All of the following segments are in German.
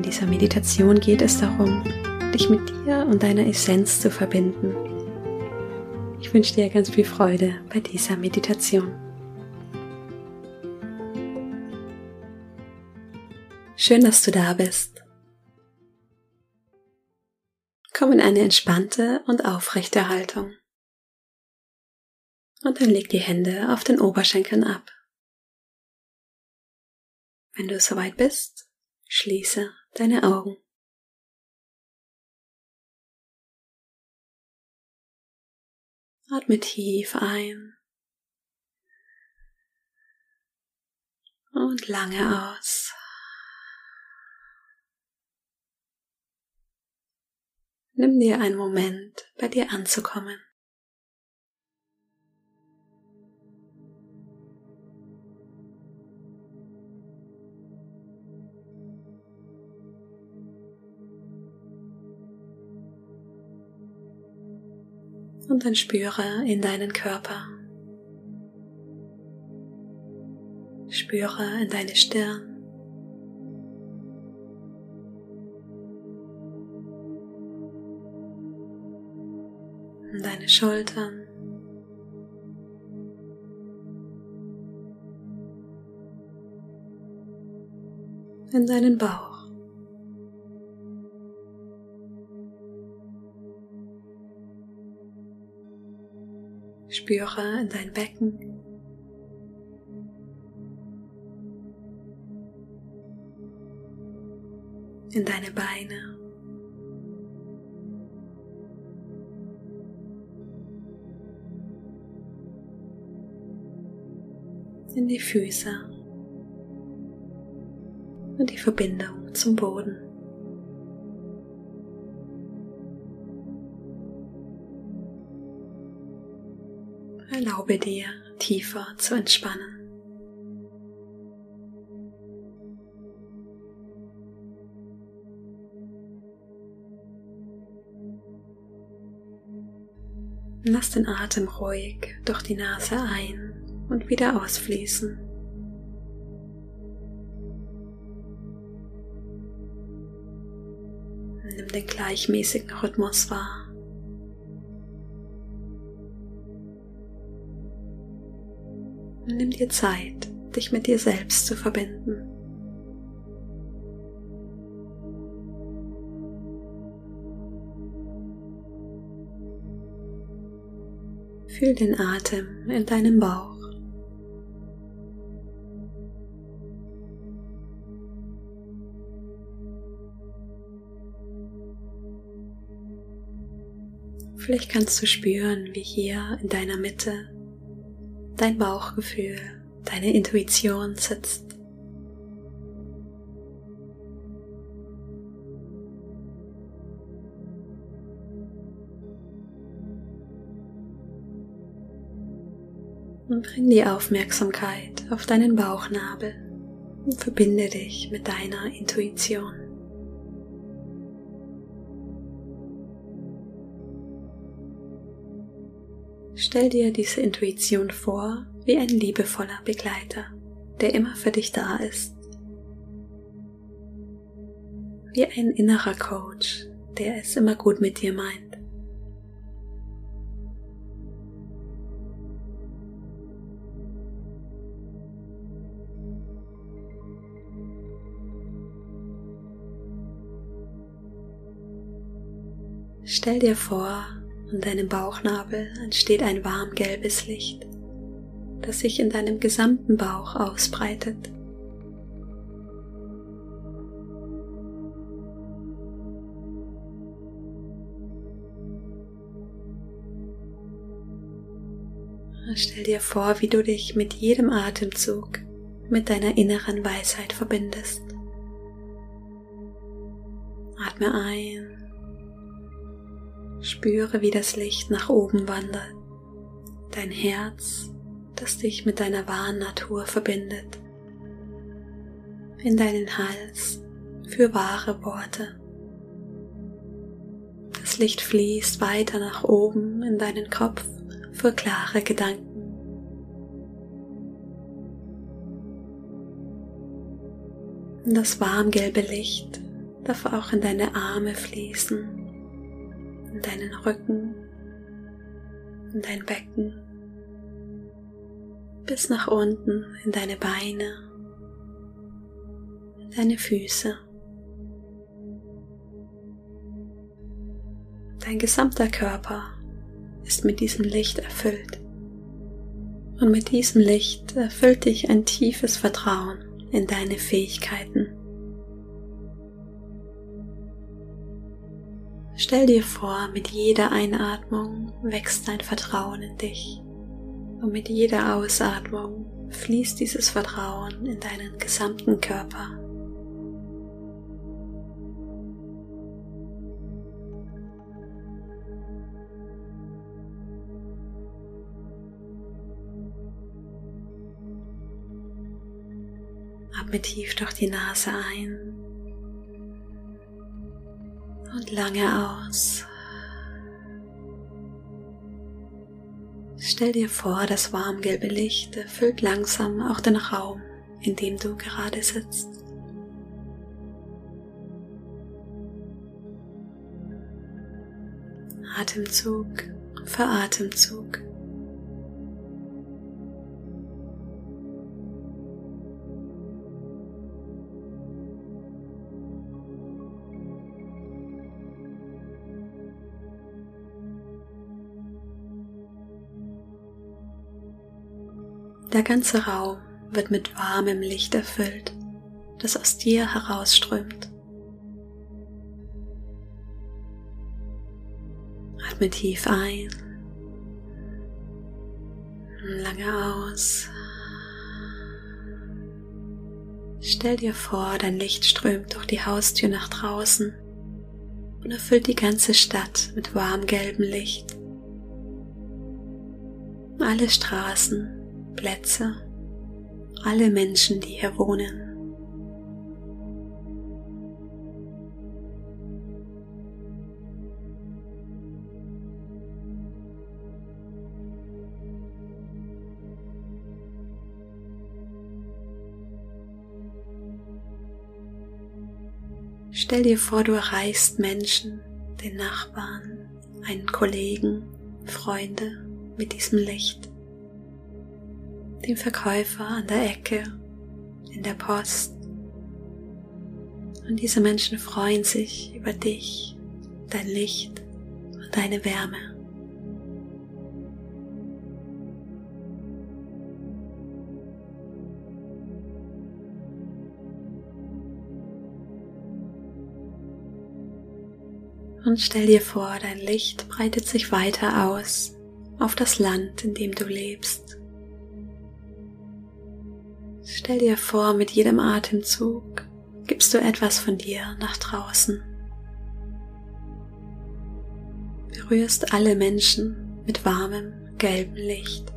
In dieser Meditation geht es darum, dich mit dir und deiner Essenz zu verbinden. Ich wünsche dir ganz viel Freude bei dieser Meditation. Schön, dass du da bist. Komm in eine entspannte und aufrechte Haltung. Und dann leg die Hände auf den Oberschenkeln ab. Wenn du soweit bist, schließe deine Augen. Atme tief ein und lange aus. Nimm dir einen Moment, bei dir anzukommen. Und dann spüre in deinen Körper. Spüre in deine Stirn. In deine Schultern. In deinen Bauch. Spüre in dein Becken. In deine Beine. In die Füße und die Verbindung zum Boden. Erlaube dir, tiefer zu entspannen. Lass den Atem ruhig durch die Nase ein und wieder ausfließen. Nimm den gleichmäßigen Rhythmus wahr. Nimm dir Zeit, dich mit dir selbst zu verbinden. Fühl den Atem in deinem Bauch. Vielleicht kannst du spüren, wie hier in deiner Mitte dein Bauchgefühl, deine Intuition sitzt. Und bring die Aufmerksamkeit auf deinen Bauchnabel und verbinde dich mit deiner Intuition. Stell dir diese Intuition vor wie ein liebevoller Begleiter, der immer für dich da ist. Wie ein innerer Coach, der es immer gut mit dir meint. Stell dir vor, an deinem Bauchnabel entsteht ein warm gelbes Licht, das sich in deinem gesamten Bauch ausbreitet. Stell dir vor, wie du dich mit jedem Atemzug mit deiner inneren Weisheit verbindest. Atme ein. Spüre, wie das Licht nach oben wandert. Dein Herz, das dich mit deiner wahren Natur verbindet. In deinen Hals für wahre Worte. Das Licht fließt weiter nach oben in deinen Kopf für klare Gedanken. Das warmgelbe Licht darf auch in deine Arme fließen, in deinen Rücken, in dein Becken, bis nach unten in deine Beine, in deine Füße. Dein gesamter Körper ist mit diesem Licht erfüllt. Und mit diesem Licht erfüllt dich ein tiefes Vertrauen in deine Fähigkeiten. Stell dir vor, mit jeder Einatmung wächst dein Vertrauen in dich und mit jeder Ausatmung fließt dieses Vertrauen in deinen gesamten Körper. Atme tief durch die Nase ein lange aus. Stell dir vor, das warmgelbe Licht erfüllt langsam auch den Raum, in dem du gerade sitzt. Atemzug für Atemzug. Der ganze Raum wird mit warmem Licht erfüllt, das aus dir herausströmt. Atme tief ein, lange aus. Stell dir vor, dein Licht strömt durch die Haustür nach draußen und erfüllt die ganze Stadt mit warmgelbem Licht. Alle Straßen Plätze, alle Menschen, die hier wohnen. Stell dir vor, du erreichst Menschen, den Nachbarn, einen Kollegen, Freunde mit diesem Licht dem Verkäufer an der Ecke, in der Post. Und diese Menschen freuen sich über dich, dein Licht und deine Wärme. Und stell dir vor, dein Licht breitet sich weiter aus auf das Land, in dem du lebst. Stell dir vor, mit jedem Atemzug gibst du etwas von dir nach draußen. Berührst alle Menschen mit warmem, gelbem Licht.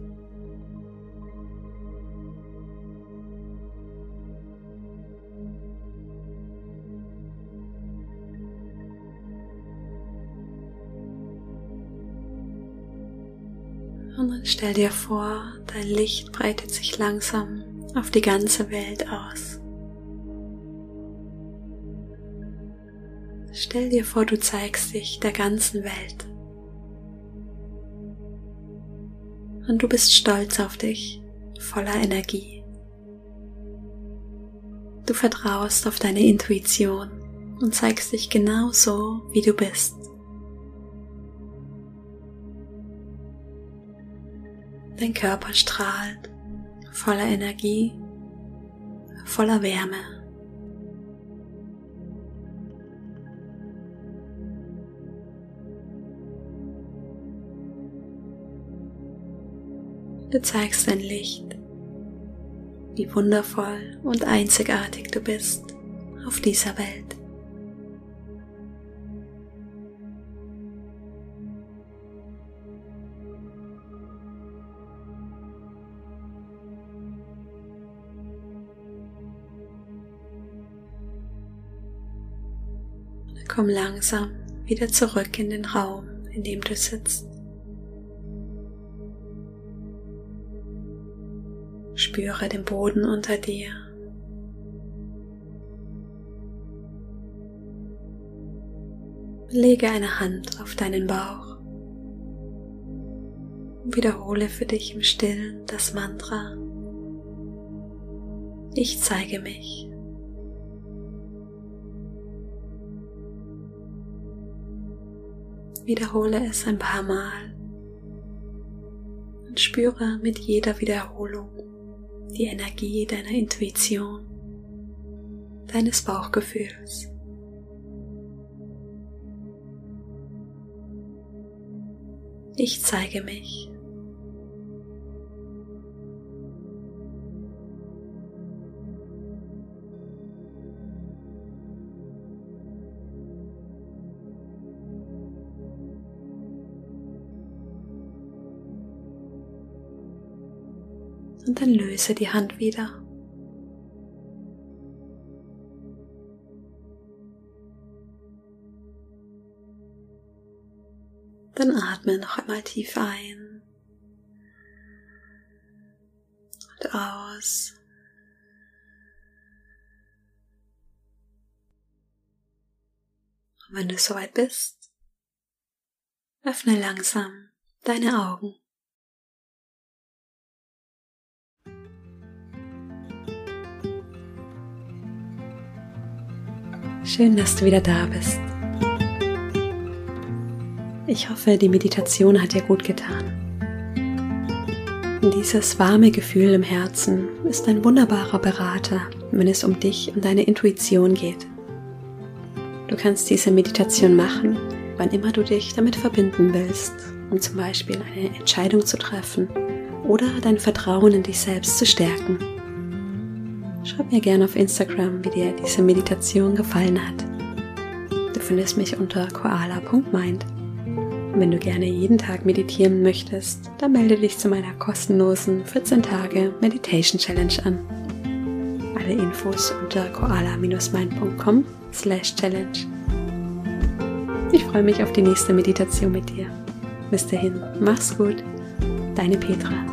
Und dann stell dir vor, dein Licht breitet sich langsam auf die ganze Welt aus. Stell dir vor, du zeigst dich der ganzen Welt. Und du bist stolz auf dich, voller Energie. Du vertraust auf deine Intuition und zeigst dich genau so, wie du bist. Dein Körper strahlt voller Energie, voller Wärme. Du zeigst dein Licht, wie wundervoll und einzigartig du bist auf dieser Welt. Komm langsam wieder zurück in den Raum, in dem du sitzt. Spüre den Boden unter dir. Lege eine Hand auf deinen Bauch. Wiederhole für dich im Stillen das Mantra. Ich zeige mich. Wiederhole es ein paar Mal und spüre mit jeder Wiederholung die Energie deiner Intuition, deines Bauchgefühls. Ich zeige mich. Und dann löse die Hand wieder. Dann atme noch einmal tief ein und aus. Und wenn du soweit bist, öffne langsam deine Augen. Schön, dass du wieder da bist. Ich hoffe, die Meditation hat dir gut getan. Dieses warme Gefühl im Herzen ist ein wunderbarer Berater, wenn es um dich und deine Intuition geht. Du kannst diese Meditation machen, wann immer du dich damit verbinden willst, um zum Beispiel eine Entscheidung zu treffen oder dein Vertrauen in dich selbst zu stärken. Schreib mir gerne auf Instagram, wie dir diese Meditation gefallen hat. Du findest mich unter koala.mind. Wenn du gerne jeden Tag meditieren möchtest, dann melde dich zu meiner kostenlosen 14 Tage Meditation Challenge an. Alle Infos unter koala-mind.com slash challenge. Ich freue mich auf die nächste Meditation mit dir. Bis dahin, mach's gut, deine Petra.